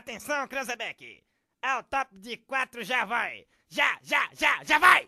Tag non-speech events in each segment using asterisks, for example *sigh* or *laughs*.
Atenção, Cranzebeck! Ao top de quatro já vai! Já, já, já, já vai!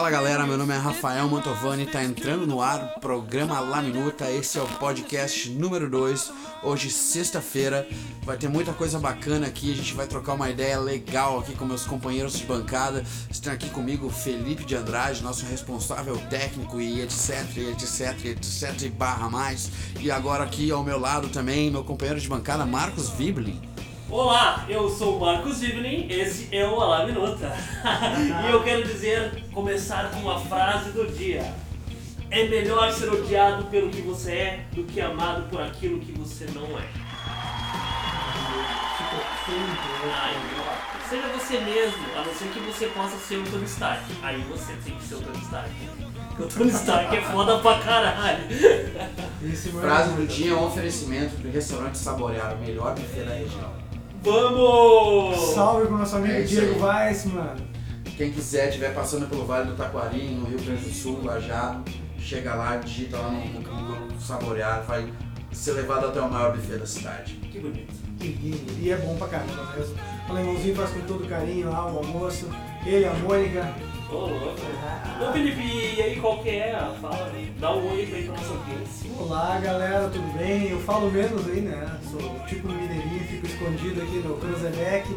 Fala galera, meu nome é Rafael Mantovani, tá entrando no ar o programa La Minuta, esse é o podcast número 2. Hoje, sexta-feira, vai ter muita coisa bacana aqui, a gente vai trocar uma ideia legal aqui com meus companheiros de bancada. Estão aqui comigo Felipe de Andrade, nosso responsável técnico e etc, etc, etc, e barra mais. E agora aqui ao meu lado também, meu companheiro de bancada, Marcos Viblin. Olá, eu sou o Marcos Vivlin, esse é o Alá Minuta. *laughs* e eu quero dizer, começar com uma frase do dia. É melhor ser odiado pelo que você é do que amado por aquilo que você não é. Ai, seja você mesmo, a não ser que você possa ser o Tony Stark. Aí você tem que ser o Tony Stark. Porque o Tony Stark é foda pra caralho. Frase do dia, um oferecimento do restaurante Saborear, o melhor buffet da região. Vamos! Salve pro nosso amigo É Diego aí. Weiss, mano. Quem quiser, estiver passando pelo Vale do Taquari, no Rio Grande do Sul, Lajado, chega lá, digita lá no Google Saborear, vai ser levado até o maior buffet da cidade. Que bonito. Lindo. E é bom pra caramba mesmo. O alemãozinho faz com todo carinho lá o almoço. Ele, a Mônica. Ô, louco. Ô, Felipe, e aí qual que é? Fala, dá um oi aí pra nossa audiência. Olá galera, tudo bem? Eu falo menos aí, né? Sou tipo mineirinho, fico escondido aqui no Cranzebeck,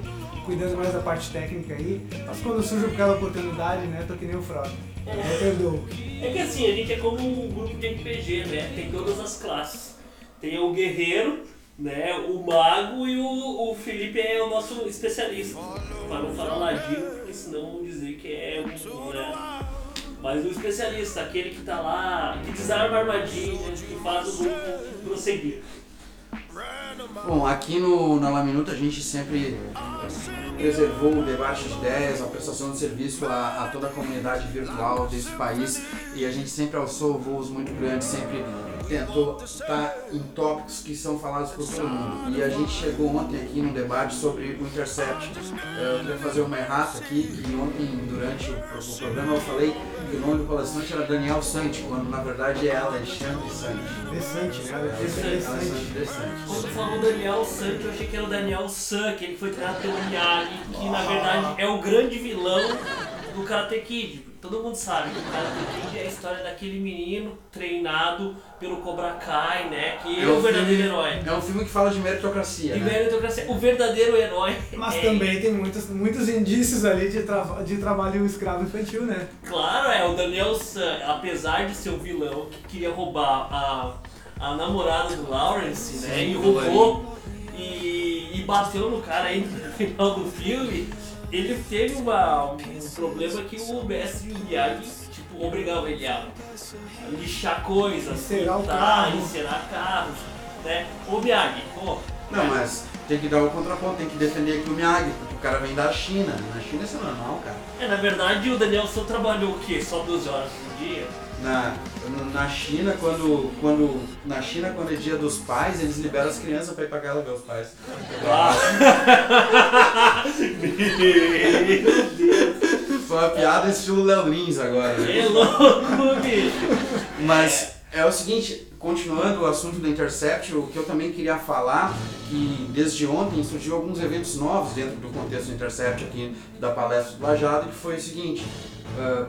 cuidando mais da parte técnica aí. Mas quando surge aquela oportunidade, né? Tô que nem o Frota. Eu perdoo. É que assim, a gente é como um grupo de RPG, né? Tem todas as classes. Tem o guerreiro, né? O mago e o, o Felipe é o nosso especialista. Pra não falar ladino, porque senão vão dizer que é um. Né? Mas o especialista, aquele que tá lá, que desarma armadilhas, que faz o grupo prosseguir. Bom, aqui no, na Laminuta a gente sempre preservou o debate de ideias, a prestação de serviço a, a toda a comunidade virtual desse país e a gente sempre alçou voos muito grandes, sempre tentou estar em tópicos que são falados por todo mundo. E a gente chegou ontem aqui num debate sobre o Intercept. Eh, Eu queria fazer uma errata aqui, que ontem, durante o, programa, eu falei que o nome do palestrante era Daniel Santi, quando na verdade é Alexandre Santi. Interessante, cara. Alexandre Interessante. Quando falou Daniel San, que eu achei que era o Daniel San, que ele foi treinado pelo Miyagi, que na verdade é o grande vilão do Karate Kid. Todo mundo sabe que o Karate Kid é a história daquele menino treinado pelo Cobra Kai, né? Que é, um o verdadeiro filme- herói. É um filme que fala de meritocracia, E né? meritocracia, o verdadeiro herói. *laughs* Mas é- também tem muitos, muitos indícios ali de, tra de trabalho escravo infantil, né? Claro, é, o Daniel San, apesar de ser o vilão que queria roubar a, a namorada do Lawrence, né? Sim, E roubou e, e bateu no cara aí no *laughs* final do filme, ele teve uma, um problema que o mestre Miyagi, tipo, obrigava ele a lixar coisas, Encerar o carro. encerar carros, né? Ô Miyagi, pô, Não, mas tem que dar o contraponto, tem que defender aqui o Miyagi, porque o cara vem da China. Na China isso é normal, cara. é, na verdade o Daniel San trabalhou o quê? Só 12 horas por dia? Na, na China, quando, quando, na China, quando é dia dos pais, eles liberam as crianças pra ir pra casa ver os pais. Meu Deus! Foi uma piada estilo Léo Lins agora. né? É louco, bicho! Mas é o seguinte, continuando o assunto do Intercept, o que eu também queria falar, que desde ontem surgiu alguns eventos novos dentro do contexto do Intercept aqui da palestra do Lajado, que foi o seguinte, ah,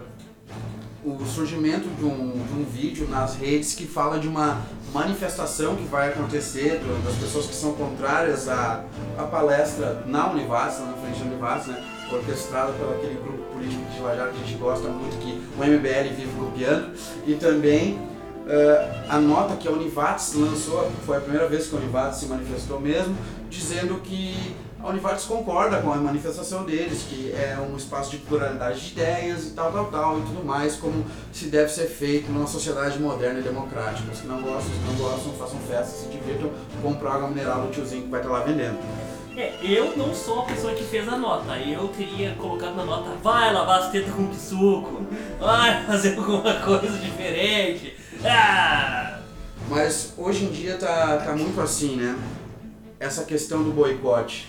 o surgimento de um, de um vídeo nas redes que fala de uma manifestação que vai acontecer das pessoas que são contrárias à, à palestra na Univas, na frente da Univas, né, orquestrada pelo aquele grupo político de Lajado que a gente gosta muito, que o MBL vive copiando, e também eh, a nota que a Univates lançou, foi a primeira vez que a Univates se manifestou mesmo, dizendo que a Univates concorda com a manifestação deles, que é um espaço de pluralidade de ideias e tal, tal, tal, e tudo mais, como se deve ser feito numa sociedade moderna e democrática. Os que não gostam, os que não gostam, façam festa, se divirtam, comprem água mineral do tiozinho que vai estar lá vendendo. É, eu não sou a pessoa que fez a nota. Eu teria colocado na nota, vai lavar as tetas com suco, vai fazer alguma coisa diferente. Ah! Mas hoje em dia tá, tá muito assim, né? essa questão do boicote.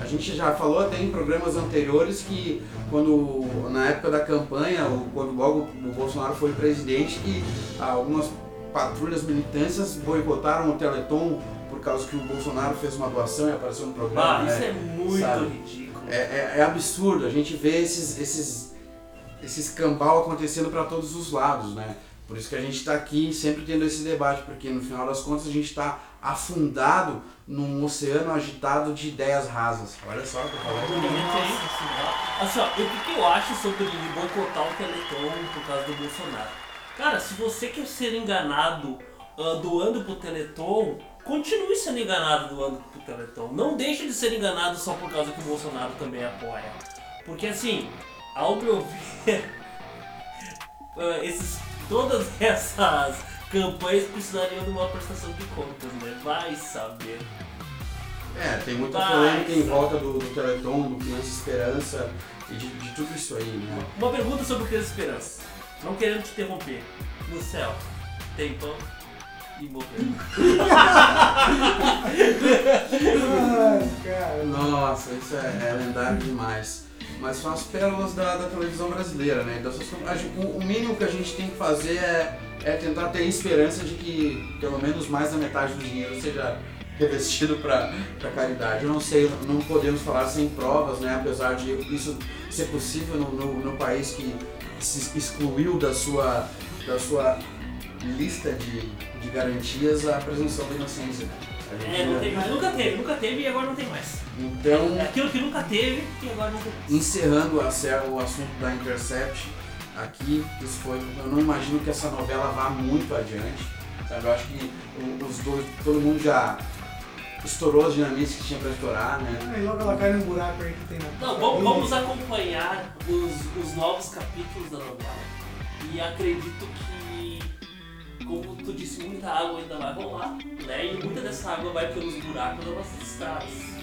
A gente já falou até em programas anteriores que quando na época da campanha, ou quando logo o Bolsonaro foi presidente, que algumas patrulhas militâncias boicotaram o Teleton por causa que o Bolsonaro fez uma doação e apareceu no programa. Ah, isso né? é muito sabe? ridículo. É, é- é absurdo, a gente vê esses, esses, esses cambal acontecendo para todos os lados, né? Por isso que a gente está aqui sempre tendo esse debate, porque no final das contas a gente está afundado num oceano agitado de ideias rasas. Olha só o que eu falei. Nossa. Assim, ó, o que, que eu acho sobre boicotar o Teleton por causa do Bolsonaro? Cara, se você quer ser enganado ah, doando pro Teleton, continue sendo enganado doando pro Teleton. Não deixe de ser enganado só por causa que o Bolsonaro também apoia. Porque assim, ao meu ver, *laughs* ah, esses, todas essas campanhas precisariam de uma prestação de contas, né? Vai saber. É, tem muita Vai, polêmica em sabe? volta do, do Teleton, do Criança Esperança e de, de tudo isso aí, né? Uma pergunta sobre o Criança Esperança. Não querendo te interromper. No céu, tem pão e morreu. *laughs* Ai, cara. Nossa, isso é, é lendário demais. Mas são as pérolas da, da televisão brasileira, né? Então, o, mínimo que a gente tem que fazer é, é tentar ter esperança de que pelo menos mais da metade do dinheiro seja revestido para caridade. Eu não sei, não podemos falar sem provas, né? Apesar de isso ser possível no, no, no país que se excluiu da sua, da sua lista de, de garantias a presunção da inocência. É, não mais. Nunca teve, nunca teve e agora não tem mais. Então, É aquilo que nunca teve e agora não tem mais. encerrando o assunto da Intercept aqui, isso foi, eu não imagino que essa novela vá muito adiante. Sabe? Eu acho que os dois, todo mundo já estourou as dinamites que tinha pra estourar, né? Aí logo ela cai num buraco aí que tem na. Não, vamos, vamos acompanhar os, os novos capítulos da novela. E acredito que, como tu disse, muita água ainda vai rolar, né? E muita dessa água vai pelos buracos das nossas estradas.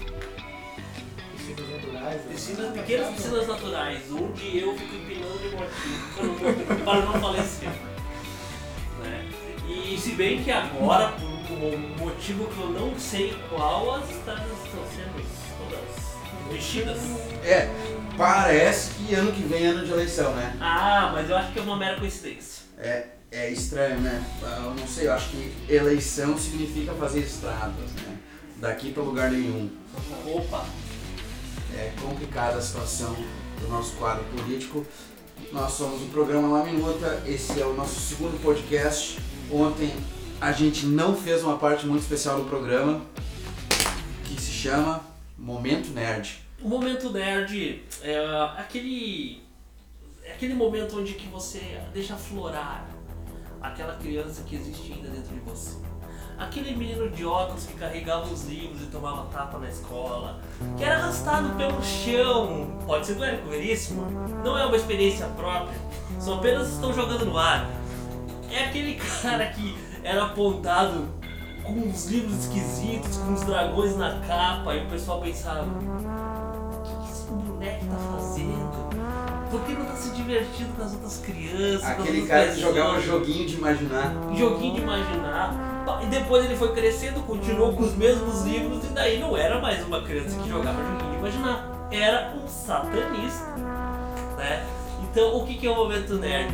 Piscinas naturais. né? Piscinas, pequenas piscinas naturais, onde eu fico empinando de mortinho para não, para não falecer. Né? E se bem que agora, por um motivo que eu não sei qual, as estradas estão sendo todas mexidas. É, parece que ano que vem é ano de eleição, né? Ah, mas eu acho que é uma mera coincidência. É, é estranho, né? Eu não sei, eu acho que eleição significa fazer estradas, né? Daqui pra lugar nenhum. Opa! É complicada a situação do nosso quadro político. Nós somos o programa La Minuta, esse é o nosso segundo podcast. Ontem a gente não fez uma parte muito especial do programa que se chama Momento Nerd. O momento nerd é aquele. É aquele momento onde que você deixa aflorar aquela criança que existe ainda dentro de você. Aquele menino de óculos que carregava os livros e tomava tapa na escola, que era arrastado pelo chão. Pode ser do Érico Veríssimo, não é uma experiência própria, só apenas estão jogando no ar. É aquele *laughs* cara que era apontado com uns livros esquisitos, com uns dragões na capa, e o pessoal pensava: o que, que esse moleque tá fazendo? Por que não tá se divertindo com as outras crianças? Aquele cara que jogava joguinho de imaginar. joguinho de imaginar. E depois ele foi crescendo, continuou com os mesmos livros e daí não era mais uma criança que jogava joguinho de imaginar. Era um satanista. Né? Então o que, que é o momento nerd?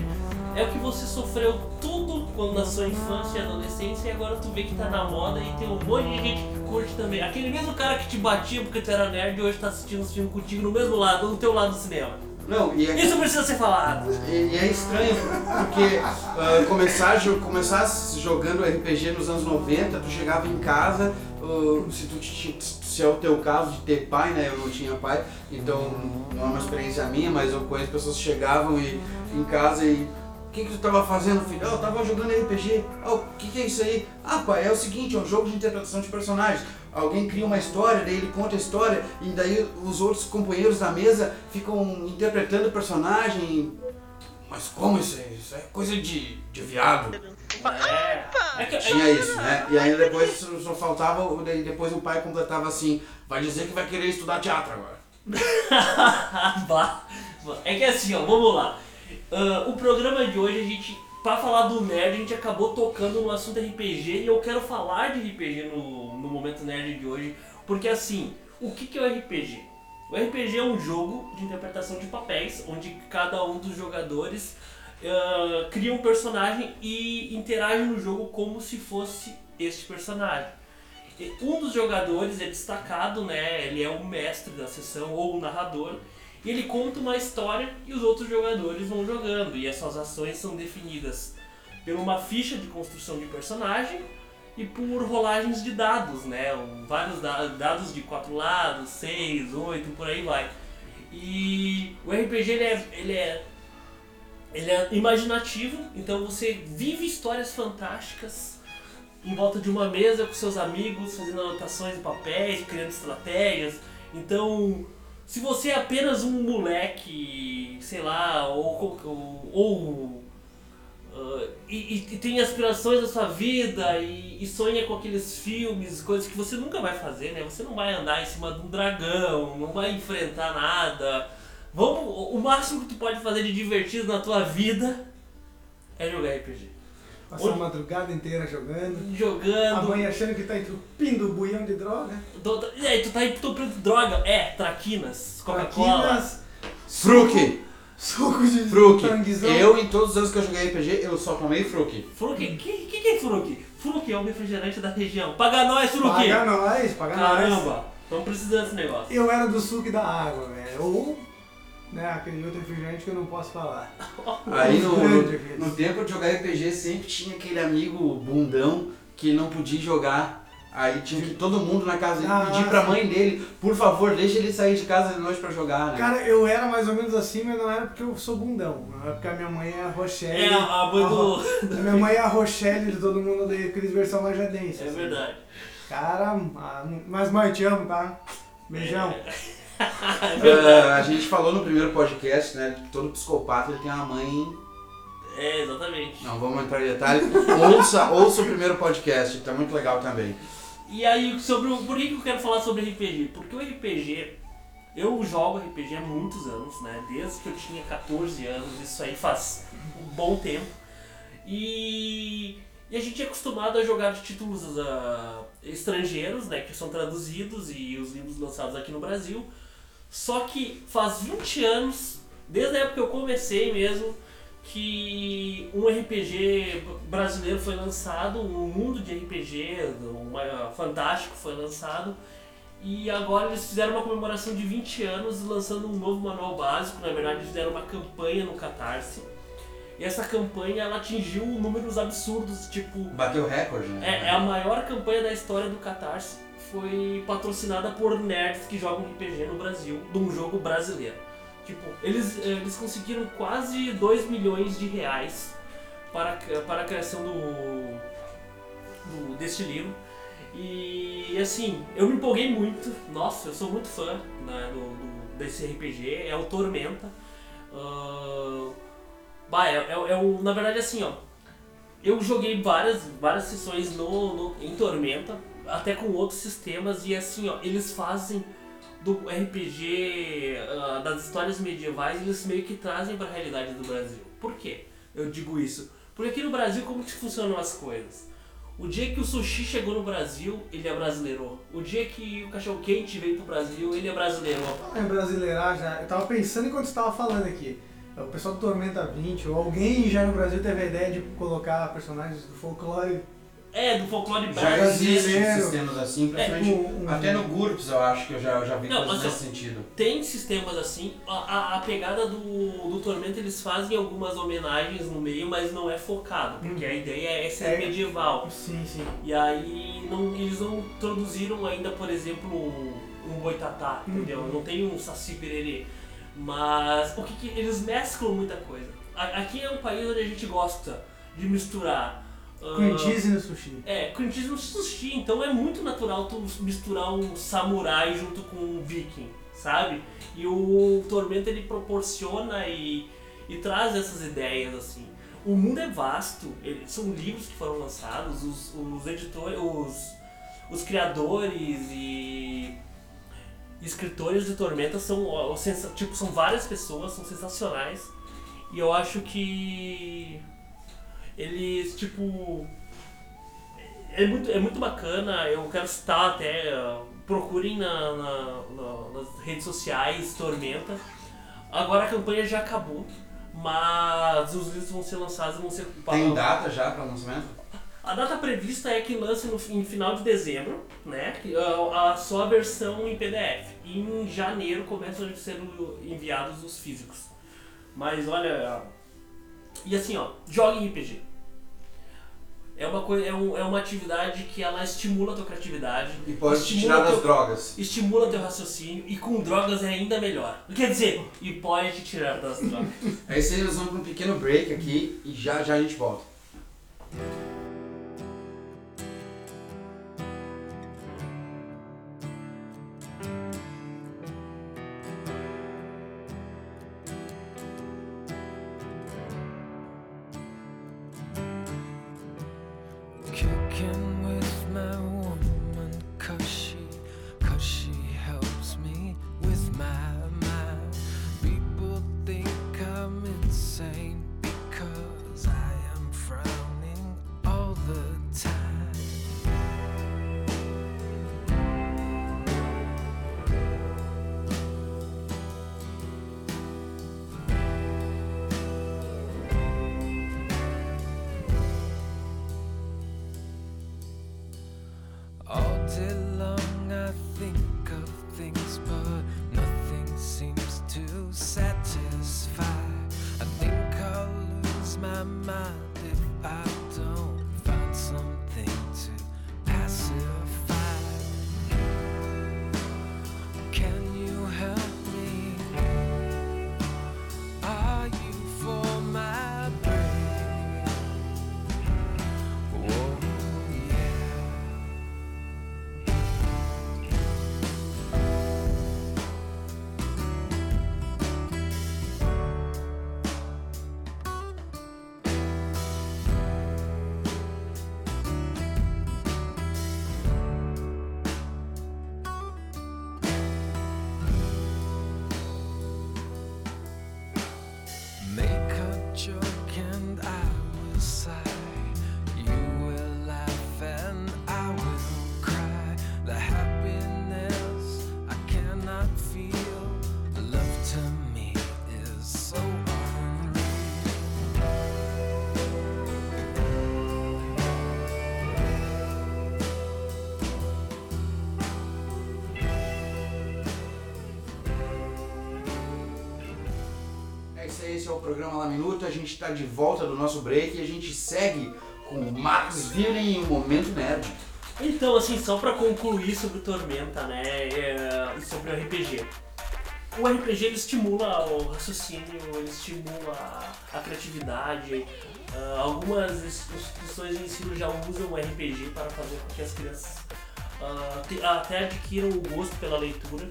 É o que você sofreu tudo quando na sua infância e adolescência e agora tu vê que tá na moda e tem um monte de gente que curte também. Aquele mesmo cara que te batia porque tu era nerd e hoje tá assistindo os filmes contigo no mesmo lado, no teu lado do cinema. Não, e é, Isso precisa ser falado. e- e é estranho porque ah, começar, começar jogando RPG nos anos 90, tu chegava em casa, ah, se, tu, se é o teu caso de ter pai, né? Eu não tinha pai, então não é uma experiência minha, mas eu conheço pessoas que chegavam e, em casa e. O que, que tu tava fazendo, filho? "Ah, eu tava jogando RPG. Ah, o que, que é isso aí? Ah, pai, é o seguinte, é um jogo de interpretação de personagens. Alguém cria uma história, daí ele conta a história, e daí os outros companheiros da mesa ficam interpretando o personagem. Mas como isso é? Isso é coisa de, de viado. É. É que- Tinha isso, né? E aí depois só faltava, depois o pai completava assim, vai dizer que vai querer estudar teatro agora. *laughs* É que assim, ó, vamos lá. Ah, o programa de hoje a gente pra falar do nerd, a gente acabou tocando no assunto RPG e eu quero falar de RPG no, no momento nerd de hoje, porque assim, o que, que é o RPG? O RPG é um jogo de interpretação de papéis, onde cada um dos jogadores uh, cria um personagem e interage no jogo como se fosse este personagem. Um dos jogadores é destacado, né? Ele é o mestre da sessão ou o narrador. E ele conta uma história e os outros jogadores vão jogando. E essas ações são definidas por uma ficha de construção de personagem e por rolagens de dados, né? Vários dados de quatro lados, seis, oito, por aí vai. E o RPG ele é, ele é, ele é imaginativo, então você vive histórias fantásticas em volta de uma mesa com seus amigos, fazendo anotações em papéis, criando estratégias. Então, se você é apenas um moleque, sei lá, ou, ou, ou uh, e, e, tem aspirações da sua vida e, e, sonha com aqueles filmes, coisas que você nunca vai fazer, né? Você não vai andar em cima de um dragão, não vai enfrentar nada. Vamos, o máximo que tu pode fazer de divertido na tua vida é jogar RPG. Passar a madrugada inteira jogando. Jogando. A mãe achando que tá entupindo o buião de droga. Do, e aí, tu tá entupindo droga? É, traquinas, Coca-Cola. Traquinas. Fruque. Suco de Fruque. Eu, em todos os anos que eu joguei RPG, eu só tomei Fruque. Fruque? O que, que, que é Fruque? Fruque é um refrigerante da região. Paga nós, Fruque! Paga nós, paga nós. Caramba, estamos precisando desse negócio. Eu era do suco e da água, velho. Ou né, aquele outro refrigerante que eu não posso falar. *laughs* Aí no, no, no, tempo de jogar RPG sempre tinha aquele amigo bundão que não podia jogar. Aí tinha que todo mundo na casa ah, pedir pra mãe dele, por favor, deixa ele sair de casa de noite pra jogar, né? Cara, eu era mais ou menos assim, mas não era porque eu sou bundão. Não é porque a minha mãe é a Rochelle. É, a mãe do. A, minha mãe é a Rochelle de todo mundo da Cris versão lajadense. É assim. verdade. Cara, mas mãe, te amo, tá? Beijão. É uh, *laughs* a gente falou no primeiro podcast, né, que todo psicopata ele tem uma mãe. É, exatamente. Não vamos entrar em detalhe. ouça, ouça o primeiro podcast, que tá muito legal também. E aí, sobre o, por que eu quero falar sobre RPG? Porque o RPG, eu jogo RPG há muitos anos, né? Desde que eu tinha 14 anos, isso aí faz um bom tempo. E, e a gente é acostumado a jogar títulos uh, estrangeiros, né? Que são traduzidos e os livros lançados aqui no Brasil. Só que faz 20 anos, desde a época que eu comecei mesmo, que um RPG brasileiro foi lançado, um mundo de RPG uma, fantástico foi lançado. E agora eles fizeram uma comemoração de 20 anos lançando um novo manual básico. Na verdade, eles fizeram uma campanha no Catarse. E essa campanha ela atingiu números absurdos, tipo. Bateu recorde, né? É, é a maior campanha da história do Catarse foi patrocinada por nerds que jogam RPG no Brasil, de um jogo brasileiro. Tipo, eles, eh, eles conseguiram quase 2 milhões de reais para, para a criação do, do, deste livro. E assim, eu me empolguei muito. Nossa, eu sou muito fã né, do, do, desse RPG. É o Tormenta. Uh, bah, é, é, é o, na verdade, assim, ó. Eu joguei várias, várias sessões no, no, em Tormenta até com outros sistemas e assim, ó, eles fazem do RPG, ah, das histórias medievais, eles meio que trazem para a realidade do Brasil. Por quê? Eu digo isso. Porque aqui no Brasil, como que funcionam as coisas? O dia que o sushi chegou no Brasil, ele é brasileiro. O dia que o cachorro quente veio pro Brasil, ele é brasileiro. É brasileirar já. Eu tava pensando enquanto você falando aqui. O pessoal do Tormenta 20, ou alguém já no Brasil teve a ideia de colocar personagens do folclore é, do folclore Já existem sistemas assim, principalmente é, um, até no GURPS eu acho que eu já, já vi não, coisas nesse sentido. Tem sistemas assim, a, a, pegada do, do Tormento eles fazem algumas homenagens no meio, mas não é focado, porque hum. a ideia é ser é, medieval. Sim, sim. E aí não, eles não introduziram ainda, por exemplo, um boitatá, hum. entendeu? Não tem um saci pererê. Mas o que, que eles mesclam muita coisa. Aqui é um país onde a gente gosta de misturar Cream cheese no sushi. É, cream cheese no sushi. Então é muito natural tu misturar um samurai junto com um viking, sabe? E o Tormento ele proporciona e, e traz essas ideias assim. O mundo é vasto, ele, são livros que foram lançados, os, os editores, os, os criadores e escritores de Tormenta são, tipo, são várias pessoas, são sensacionais. E eu acho que eles, tipo. É muito, é muito bacana, eu quero citar até. Procurem na, na- na- nas redes sociais Tormenta. Agora a campanha já acabou, mas os livros vão ser lançados e vão ser Tem data já para lançamento? a data prevista é que lance no em final de dezembro, né? ah, A, só a versão em PDF. E em janeiro começam a ser enviados os físicos. Mas olha. E assim, ó, jogue RPG. É uma, coisa, é, um- é uma atividade que ela estimula a tua criatividade. E pode te tirar das teu- drogas. Estimula teu raciocínio e com drogas é ainda melhor. Quer dizer, e pode te tirar das drogas. É isso aí, nós vamos para um pequeno break aqui e já já a gente volta. Esse é o programa La Minuta. A gente está de volta do nosso break e a gente segue com o Marcos Villen e o Momento Nerd. Então, assim, só pra concluir sobre Tormenta, né, é, e sobre o RPG. O RPG ele estimula o raciocínio, ele estimula a, criatividade. Ah, algumas ins- instituições de ensino já usam o RPG para fazer com que as crianças te- até adquiram o gosto pela leitura.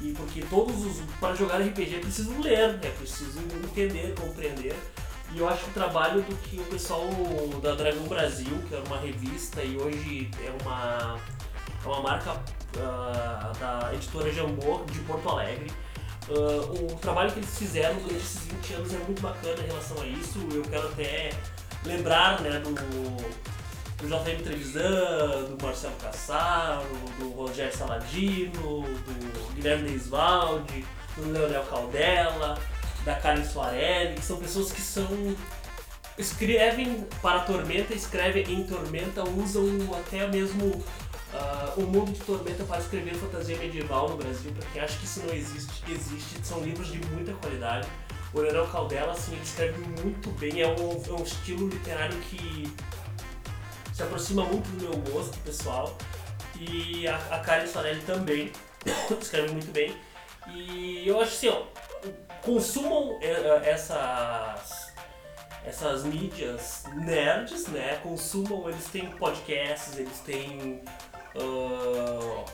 E porque todos os. Para jogar RPG é preciso ler, é preciso entender, compreender. E eu acho que o trabalho do que o pessoal da Dragão Brasil, que era uma revista e hoje é uma, é uma marca ah, da editora Jambô de Porto Alegre. ah, o trabalho que eles fizeram durante esses 20 anos é muito bacana em relação a isso. Eu quero até lembrar né, do, do JM Trevisan, do Marcelo Cassaro, do Rogério Saladino, do Guilherme Neisvaldi, do Leonel Caldela, da Karen Soarelli, que são pessoas que são escrevem para a Tormenta, escrevem em Tormenta, usam até mesmo ah, o mundo de Tormenta para escrever fantasia medieval no Brasil. Para quem acha que isso não existe, existe. São livros de muita qualidade. O Leonel Caldela, assim, ele escreve muito bem. É um, é um estilo literário que se aproxima muito do meu gosto pessoal. E a, a Karen Soarelli também *coughs* escreve muito bem. E eu acho assim, ó, consumam eh, eh, essas essas mídias nerds, né? Consumam, eles têm podcasts, eles têm ah,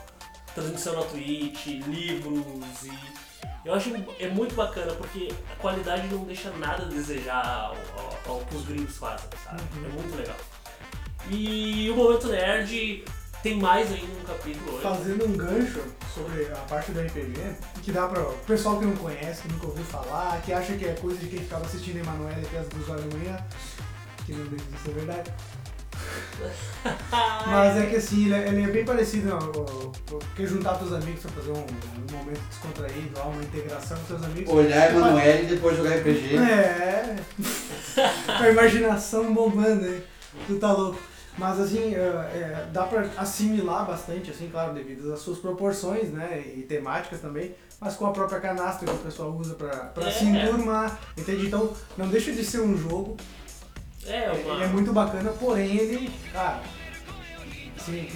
transmissão na Twitch, livros e eu acho é muito bacana porque a qualidade não deixa nada a desejar ao, ao, ao que os gringos fazem, sabe? É muito legal. E o Momento Nerd tem mais ainda um capítulo hoje. Fazendo um gancho sobre a parte do RPG, que dá para o pessoal que não conhece, que nunca ouviu falar, que acha que é coisa de quem ficava assistindo Emanuele até as duas horas da manhã, que deles, isso é verdade. *laughs* Mas é que assim, ele é, ele é bem parecido, ó, ó, porque juntar teus amigos pra fazer um, um momento descontraído, ó, uma integração com seus amigos. Olhar a Emanuele e depois jogar RPG. É. *laughs* Com a imaginação bombando aí. Tu tá louco. Mas assim, é, é, dá pra assimilar bastante, assim, claro, devido às suas proporções, né? E temáticas também, mas com a própria canastra que o pessoal usa pra, pra É. se enturmar, entende? Então, não deixa de ser um jogo, É, uma... ele é muito bacana, porém ele, cara, assim,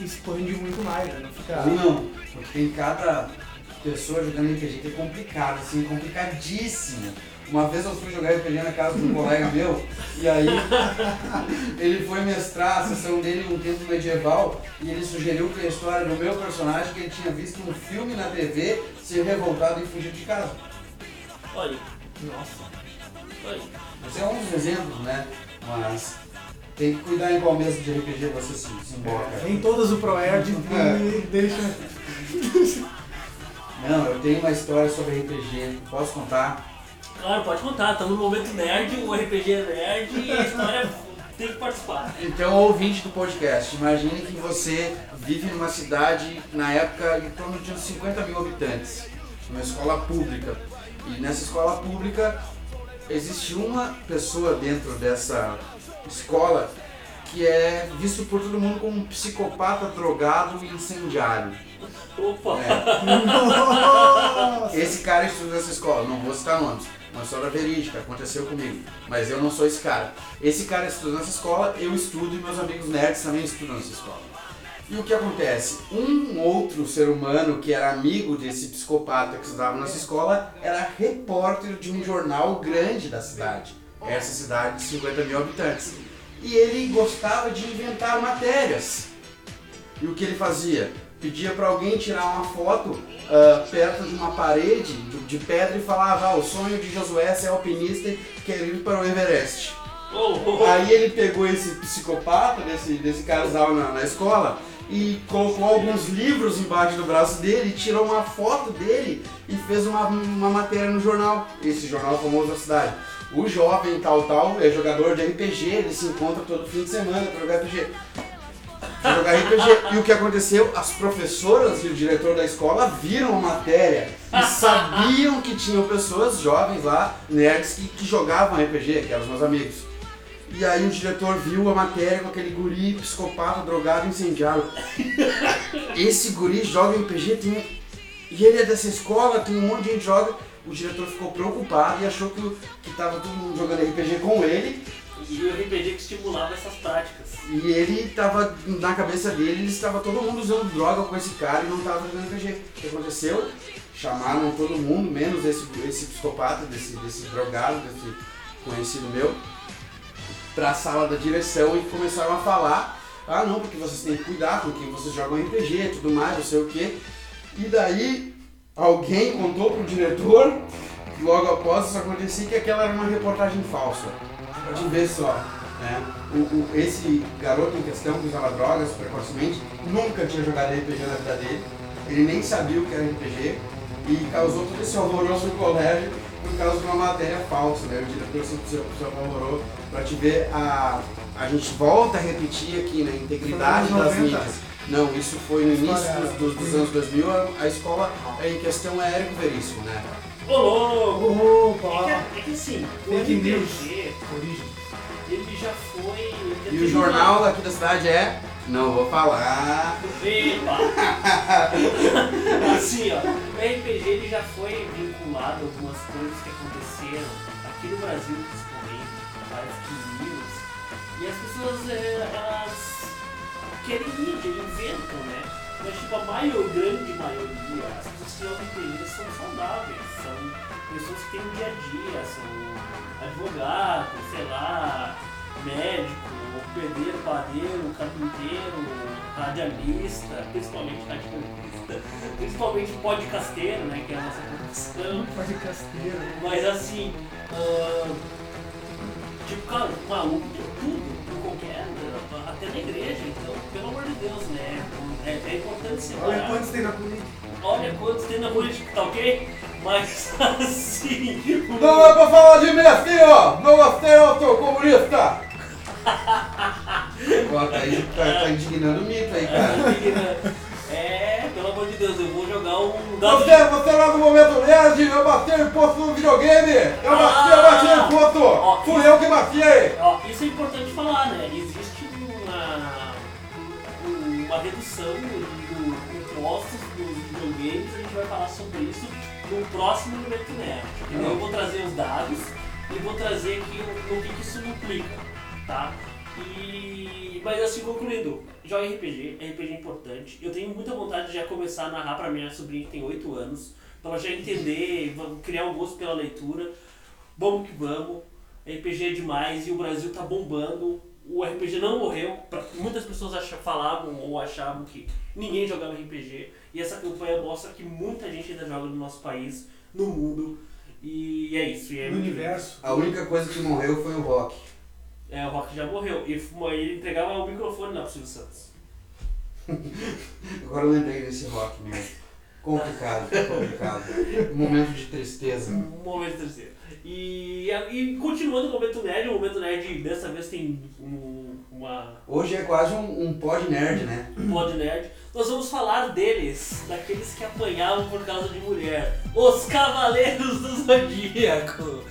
expande muito mais, né? Não fica. Ou não, porque tem cada pessoa jogando RPG que é complicado, assim, complicadíssimo. Uma vez eu fui jogar RPG na casa de um colega meu, e aí ele foi mestrar a sessão dele num tempo medieval, e ele sugeriu que a história do meu personagem, que ele tinha visto um filme na TV, ser revoltado e fugir de casa. Olha, Nossa. olha. Esse é um dos exemplos, né? Mas tem que cuidar em qual mesa de RPG você se, se emboca. Todas o ProErd É. deixa. Não, eu tenho uma história sobre RPG, posso contar? Claro, pode contar, estamos no momento nerd, o RPG é nerd e a história tem que participar. Então, ouvinte do podcast, imagine que você vive numa cidade, na época, em torno de uns 50 mil habitantes, uma escola pública. E nessa escola pública existe uma pessoa dentro dessa escola que é visto por todo mundo como um psicopata, drogado e incendiário. Opa! É. *laughs* Esse cara estuda nessa escola, não vou citar nomes, uma história verídica, aconteceu comigo, mas eu não sou esse cara. Esse cara estuda nessa escola, eu estudo e meus amigos nerds também estudam nessa escola. E o que acontece? Um outro ser humano que era amigo desse psicopata que estudava nessa escola era repórter de um jornal grande da cidade, essa cidade de 50 mil habitantes. E ele gostava de inventar matérias. E o que ele fazia? Pedia para alguém tirar uma foto ah, perto de uma parede de, de pedra e falava: ah, o sonho de Josué é ser alpinista e quer ir para o Everest. Oh, oh, oh. Aí ele pegou esse psicopata desse, desse casal na, na escola e colocou alguns livros embaixo do braço dele, tirou uma foto dele e fez uma, uma matéria no jornal, esse jornal famoso da cidade. O jovem tal tal é jogador de RPG, ele se encontra todo fim de semana para jogar RPG. Jogar RPG. E o que aconteceu? As professoras e o diretor da escola viram a matéria e sabiam que tinham pessoas jovens lá, nerds, que, que jogavam RPG, que eram os meus amigos. E aí o diretor viu a matéria com aquele guri psicopata, drogado, incendiário. Esse guri joga RPG, tem... e ele é dessa escola, tem um monte de gente joga. O diretor ficou preocupado e achou que, que tava todo mundo jogando RPG com ele. E o RPG que estimulava essas práticas. E ele tava, na cabeça dele, estava todo mundo usando droga com esse cara e não tava jogando RPG. O que aconteceu? Chamaram todo mundo, menos esse, esse psicopata, desse, desse drogado, desse conhecido meu, pra sala da direção e começaram a falar, ah não, porque vocês têm que cuidar com quem vocês jogam RPG e tudo mais, não sei o que. E daí alguém contou pro diretor, logo após isso acontecer, que aquela era uma reportagem falsa. Pra te ver só. Né? O, o- esse garoto em questão que usava drogas precocemente nunca tinha jogado RPG na vida dele, ele nem sabia o que era RPG e causou todo esse alvoroço no colégio por causa de uma matéria falsa. Né? O diretor se, se, se apavorou pra te ver a. A gente volta a repetir aqui na integridade das 90. mídias. Não, isso foi no início dos, dos- anos 2000, a, a escola em questão é Érico Veríssimo, né? Ô louco! Opa! É que, é que assim, o Fake news. RPG, Origem. ele já foi... ele já E o teve jornal uma- aqui da cidade é. Não vou falar. Epa! assim, ó, o RPG ele já foi vinculado a algumas coisas que aconteceram aqui no Brasil, principalmente, várias crimes, e as pessoas, é, elas querem mídia, inventam, né? Mas, tipo, a maior, grande maioria, as que RPG são saudáveis, são pessoas que têm dia a dia, são advogados, sei lá, médico, pedreiro, padeiro, carpinteiro, radialista, principalmente radialista, *laughs* principalmente podcasteiro, né, que é a nossa profissão. Pode casteiro. Mas assim, ah, tipo, cara, maluco tem tudo, em qualquer, até na igreja, então, pelo amor de Deus, né? É, é importante separar. Olha quantos tem na política. Olha quantos tem na política, tá ok? Mas *laughs* assim. o- Não é pra falar de mim assim, ó! Não gostei, eu sou comunista! *laughs* Ó, tá, aí- tá, tá indignando o mito aí, cara. *laughs* É, pelo amor de Deus, eu vou jogar um Você, você lá no momento nerd, eu bati em ponto no videogame! Eu bati, eu bati em ponto! Ó, Fui eu que bati! Ó, isso é importante falar, né? Existe uma, uma redução do, do videogames, a gente vai falar sobre isso no próximo momento nerd. Então eu vou trazer os dados e vou trazer aqui o, o que, isso implica, tá? E, mas assim, concluindo, joga RPG, RPG é importante. Eu tenho muita vontade de já começar a narrar pra minha sobrinha que tem 8 anos, pra ela já entender, criar um gosto pela leitura. Vamos que vamos. RPG é demais e o Brasil tá bombando. O RPG não morreu. Muitas pessoas acham, falavam ou achavam que ninguém jogava RPG. E essa campanha mostra que muita gente ainda joga no nosso país, no mundo. E é isso. E é No universo. A única coisa que morreu foi o rock. É, o Rock já morreu. E ele entregava o microfone lá pro Silvio Santos. *laughs* Agora eu lembrei desse rock mesmo. Complicado, complicado. Um momento de tristeza. Um momento terceiro. E, e continuando o momento nerd, o momento nerd dessa vez tem um, uma Hoje é quase um, um pod nerd, né? pod nerd. Nós vamos falar deles, daqueles que apanhavam por causa de mulher. Os Cavaleiros do Zodíaco.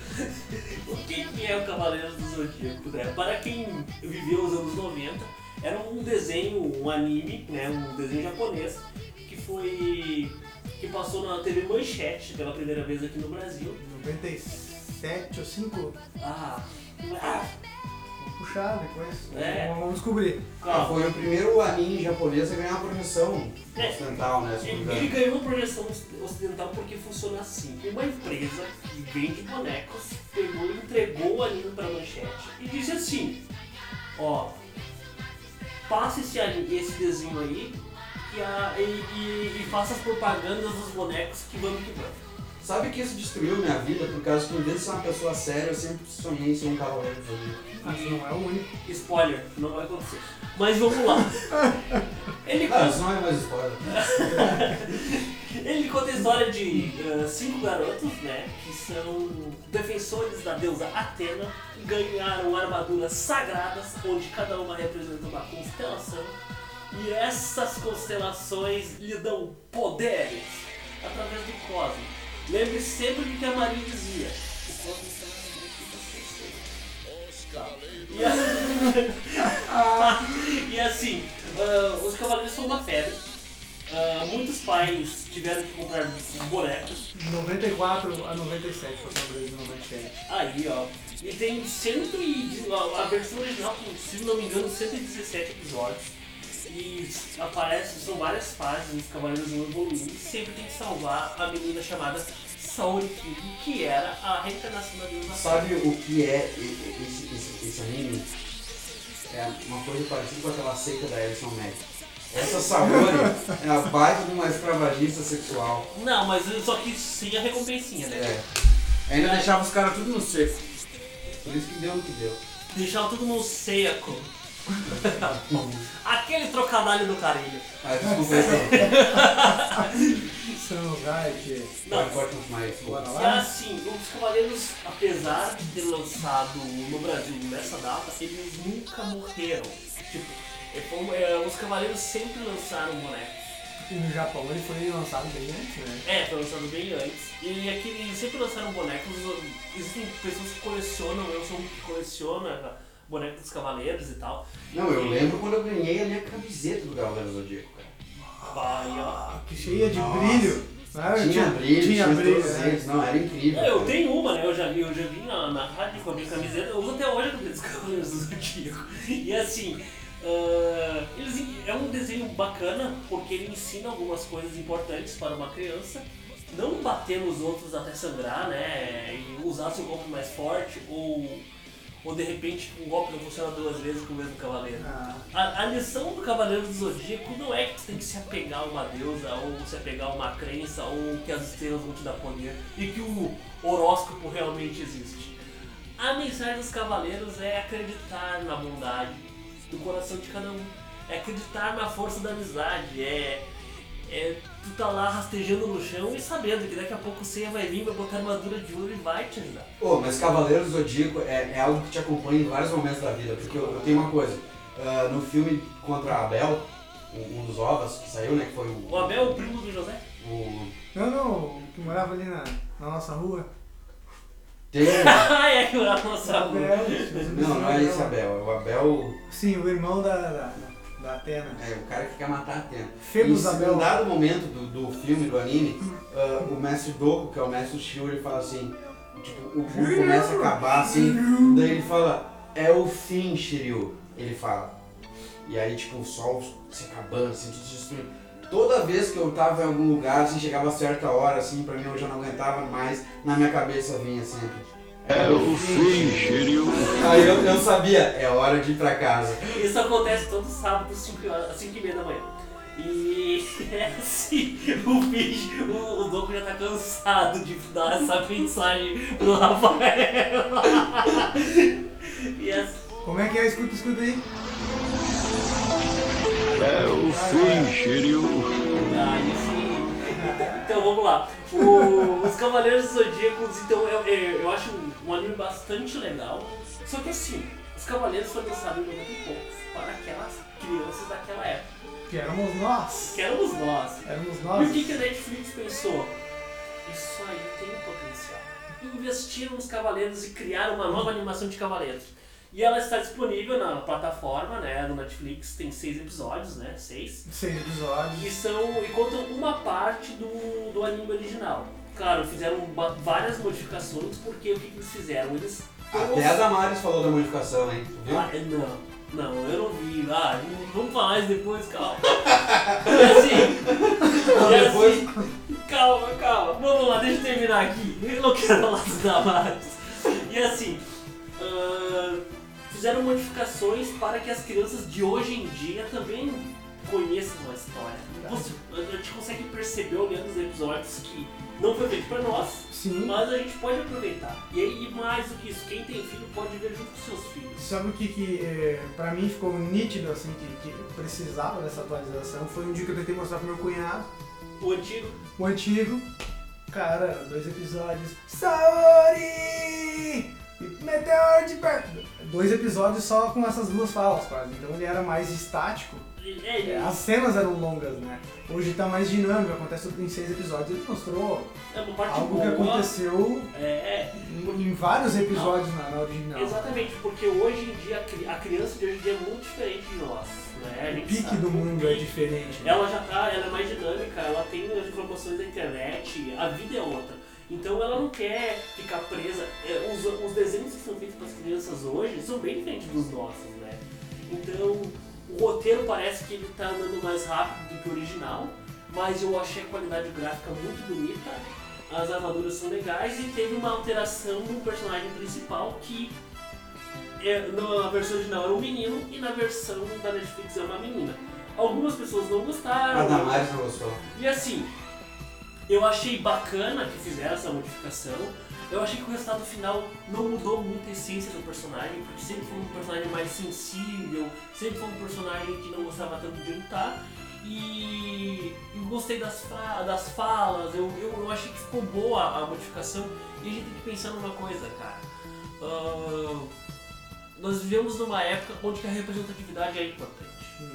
O que, que é o Cavaleiros do Zodíaco? Né? Para quem viveu os anos 90, era um desenho, um anime, né? um desenho japonês, que foi. que passou na TV Manchete pela primeira vez aqui no Brasil. 97 ou 5? Ah, ah puxar depois. É. Vamos, vamos descobrir. Ah, foi o primeiro anime japonês a ganhar uma projeção É. ocidental, né? me Ele, ele ganhou uma projeção ocidental porque funciona assim. Uma empresa que vende bonecos pegou e entregou o anime para a manchete e disse assim, ó, passe esse, anime- esse desenho aí e, a- e- e- e faça as propagandas dos bonecos que vamos que vamos. Sabe que isso destruiu minha vida por causa que, em vez de ser uma pessoa séria, eu sempre sonhei em ser um cavaleiro do Zodíaco. Mas não é o único. Spoiler, não vai acontecer. Mas vamos lá. Ele Ah, isso não é mais spoiler. Ele conta a história de eh, cinco garotos, né, que são defensores da deusa Atena, ganharam armaduras sagradas, onde cada uma representa uma constelação, e essas constelações lhe dão poderes através do cosmos. Lembre sempre do que a Maria dizia: o cosmos será o que você Tá. E, a- *laughs* e assim, ah, os cavaleiros são uma febre. Ah, muitos pais tiveram que comprar bonecos. De 94 a 97 foi o Brasil no manchete. Aí, ó. E tem cento e. A versão original se não me engano, 117 episódios. E aparece, são várias fases, os cavaleiros vão evoluindo. E sempre tem que salvar a menina chamada Saori King, que era a reencarnação da deusa. Sabe o que é esse, esse, esse anime? É uma coisa parecida com aquela seita da Alison Mack. Essa Saori é a baita de uma extravagista sexual. Não, mas só que sem a recompensinha, né? É. Ainda deixava os caras tudo no seco. Por isso que deu no que deu. Deixava tudo no seco. *laughs* Aquele trocadilho do carinho. Ah, desculpa aí, pode continuar aí, desculpa. Bora E lá? assim, os Cavaleiros, apesar de ter lançado no Brasil nessa data, eles nunca morreram. Tipo, é é, os Cavaleiros sempre lançaram bonecos. E no Japão ele foi lançado bem antes, né? É, foi lançado bem antes. E aqui eles sempre lançaram bonecos. Existem pessoas que colecionam, eu sou um que coleciona bonecos dos Cavaleiros e tal. Não, eu lembro quando eu ganhei a minha camiseta do Cavaleiro Zodíaco, cara. Ah, que cheia de Nossa. brilho. Né? Tinha brilho, tinha, tinha brilho. todos né? eles. Não, era incrível. É, eu cara. tenho uma, né? Eu já vi, eu já vi na, na rádio com a minha camiseta, eu uso até hoje a camiseta dos Cavaleiros do Zodíaco. *laughs* E assim, ah, eles, é um desenho bacana porque ele ensina algumas coisas importantes para uma criança. Não bater nos outros até sangrar, né? E usar seu golpe mais forte ou, ou de repente um golpe não funciona duas vezes com o mesmo cavaleiro. Ah, A, a lição do Cavaleiro do Zodíaco não é que tu tem que se apegar a uma deusa, ou se apegar a uma crença, ou que as estrelas vão te dar poder, e que o horóscopo realmente existe. A mensagem dos Cavaleiros é acreditar na bondade do coração de cada um. É acreditar na força da amizade, é, é, tu tá lá rastejando no chão e sabendo que daqui a pouco o Seiya vai vir, vai botar armadura de ouro e vai te ajudar. Pô, mas Cavaleiro do Zodíaco é, é algo que te acompanha em vários momentos da vida, porque eu, eu tenho uma coisa, ah, no filme contra a Abel, um, um dos ovos que saiu, né, que foi o... O Abel é o primo do José? o Não, não, o que morava ali na, na nossa rua. tem, ah, *laughs* é que eu não sabe. Abel, não, não é esse Abel, é o Abel, Sim, o irmão da, da, da Atena. é o cara que quer matar a Atena. Febus Em Abel. um dado momento do, do filme, do anime, ah, o mestre Doku, que é o mestre Shio, ele fala assim, tipo, o mundo começa a acabar assim, daí ele fala, é o fim, Shiryu, ele fala. E aí, tipo, o sol se acabando, assim, tudo se destruindo. Toda vez que eu tava em algum lugar, assim, chegava a certa hora, assim, pra mim eu já não aguentava mais, na minha cabeça vinha sempre. É o fim, Shiryu. Aí eu, eu sabia, é hora de ir pra casa. Isso acontece todo sábado, às 5 horas- às 5 e meia da manhã. E *laughs* é assim, o bicho, o, o Doku já tá cansado de dar essa mensagem pro Rafael. *laughs* E assim, Como é que é? Escuta, escuta aí. É o fim, Shiryu. Então vamos lá. O- os Cavaleiros dos Zodíacos, então eu, eu, eu acho um anime bastante legal. Só que assim, os Cavaleiros foram lançados em 90 e poucos para aquelas crianças daquela época. Que éramos nós. Que éramos nós. Éramos E nós. o que, que a Netflix pensou? Isso aí tem potencial. Investiram nos Cavaleiros e criaram uma nova animação de Cavaleiros. E ela está disponível na plataforma, né, do Netflix, tem seis episódios, né, seis. Seis episódios. E, são, e contam uma parte do, do anime original. Claro, fizeram várias modificações, porque o que, que eles fizeram? Eles Até a Damares falou da modificação, hein? Viu? ah, não, não, eu não vi. Ah, vamos falar isso depois, calma. E assim, e depois- assim, calma, calma. Vamos lá, deixa eu terminar aqui. Eu não quero falar dos Damares. E assim, ah, fizeram modificações para que as crianças de hoje em dia também conheçam a história. Você, a gente consegue perceber olhando os episódios que não foi feito para nós, Sim. mas a gente pode aproveitar. E aí, mais do que isso, quem tem filho pode ver junto com seus filhos. Sabe o que, que é, pra mim ficou nítido, assim, que, que precisava dessa atualização? Foi um dia que eu tentei mostrar pro meu cunhado, O antigo. o antigo. Cara, dois episódios. Saori! Meteor de perto. Dois episódios só com essas duas falas, quase. Então ele era mais estático. É, É, As cenas eram longas, né? Hoje tá mais dinâmico, acontece tudo em seis episódios. Ele mostrou é algo boa. que aconteceu É, é, em, em vários episódios na, na original. exatamente, porque hoje em dia a cri- a criança de hoje em dia é muito diferente de nós. Né? O pique sabe. do mundo é diferente. né? Ela já tá, ela é mais dinâmica, ela tem as informações da internet, a vida é outra. Então ela não quer ficar presa. é, os, os desenhos que são feitos para as crianças hoje são bem diferentes dos nossos, né? Então o roteiro parece que ele tá andando mais rápido do que o original, mas eu achei a qualidade gráfica muito bonita, as armaduras são legais e teve uma alteração no personagem principal que é, na versão original era um menino e na versão da Netflix é uma menina. Algumas pessoas não gostaram. A Damares não gostou. E assim, eu achei bacana que fizeram essa modificação. Eu achei que o resultado final não mudou muito a essência do personagem, porque sempre foi um personagem mais sensível, sempre foi um personagem que não gostava tanto de lutar. E eu gostei das, das falas, eu, eu, eu achei que ficou boa a modificação. E a gente tem que pensar numa coisa, cara. Ah, nós vivemos numa época onde a representatividade é importante.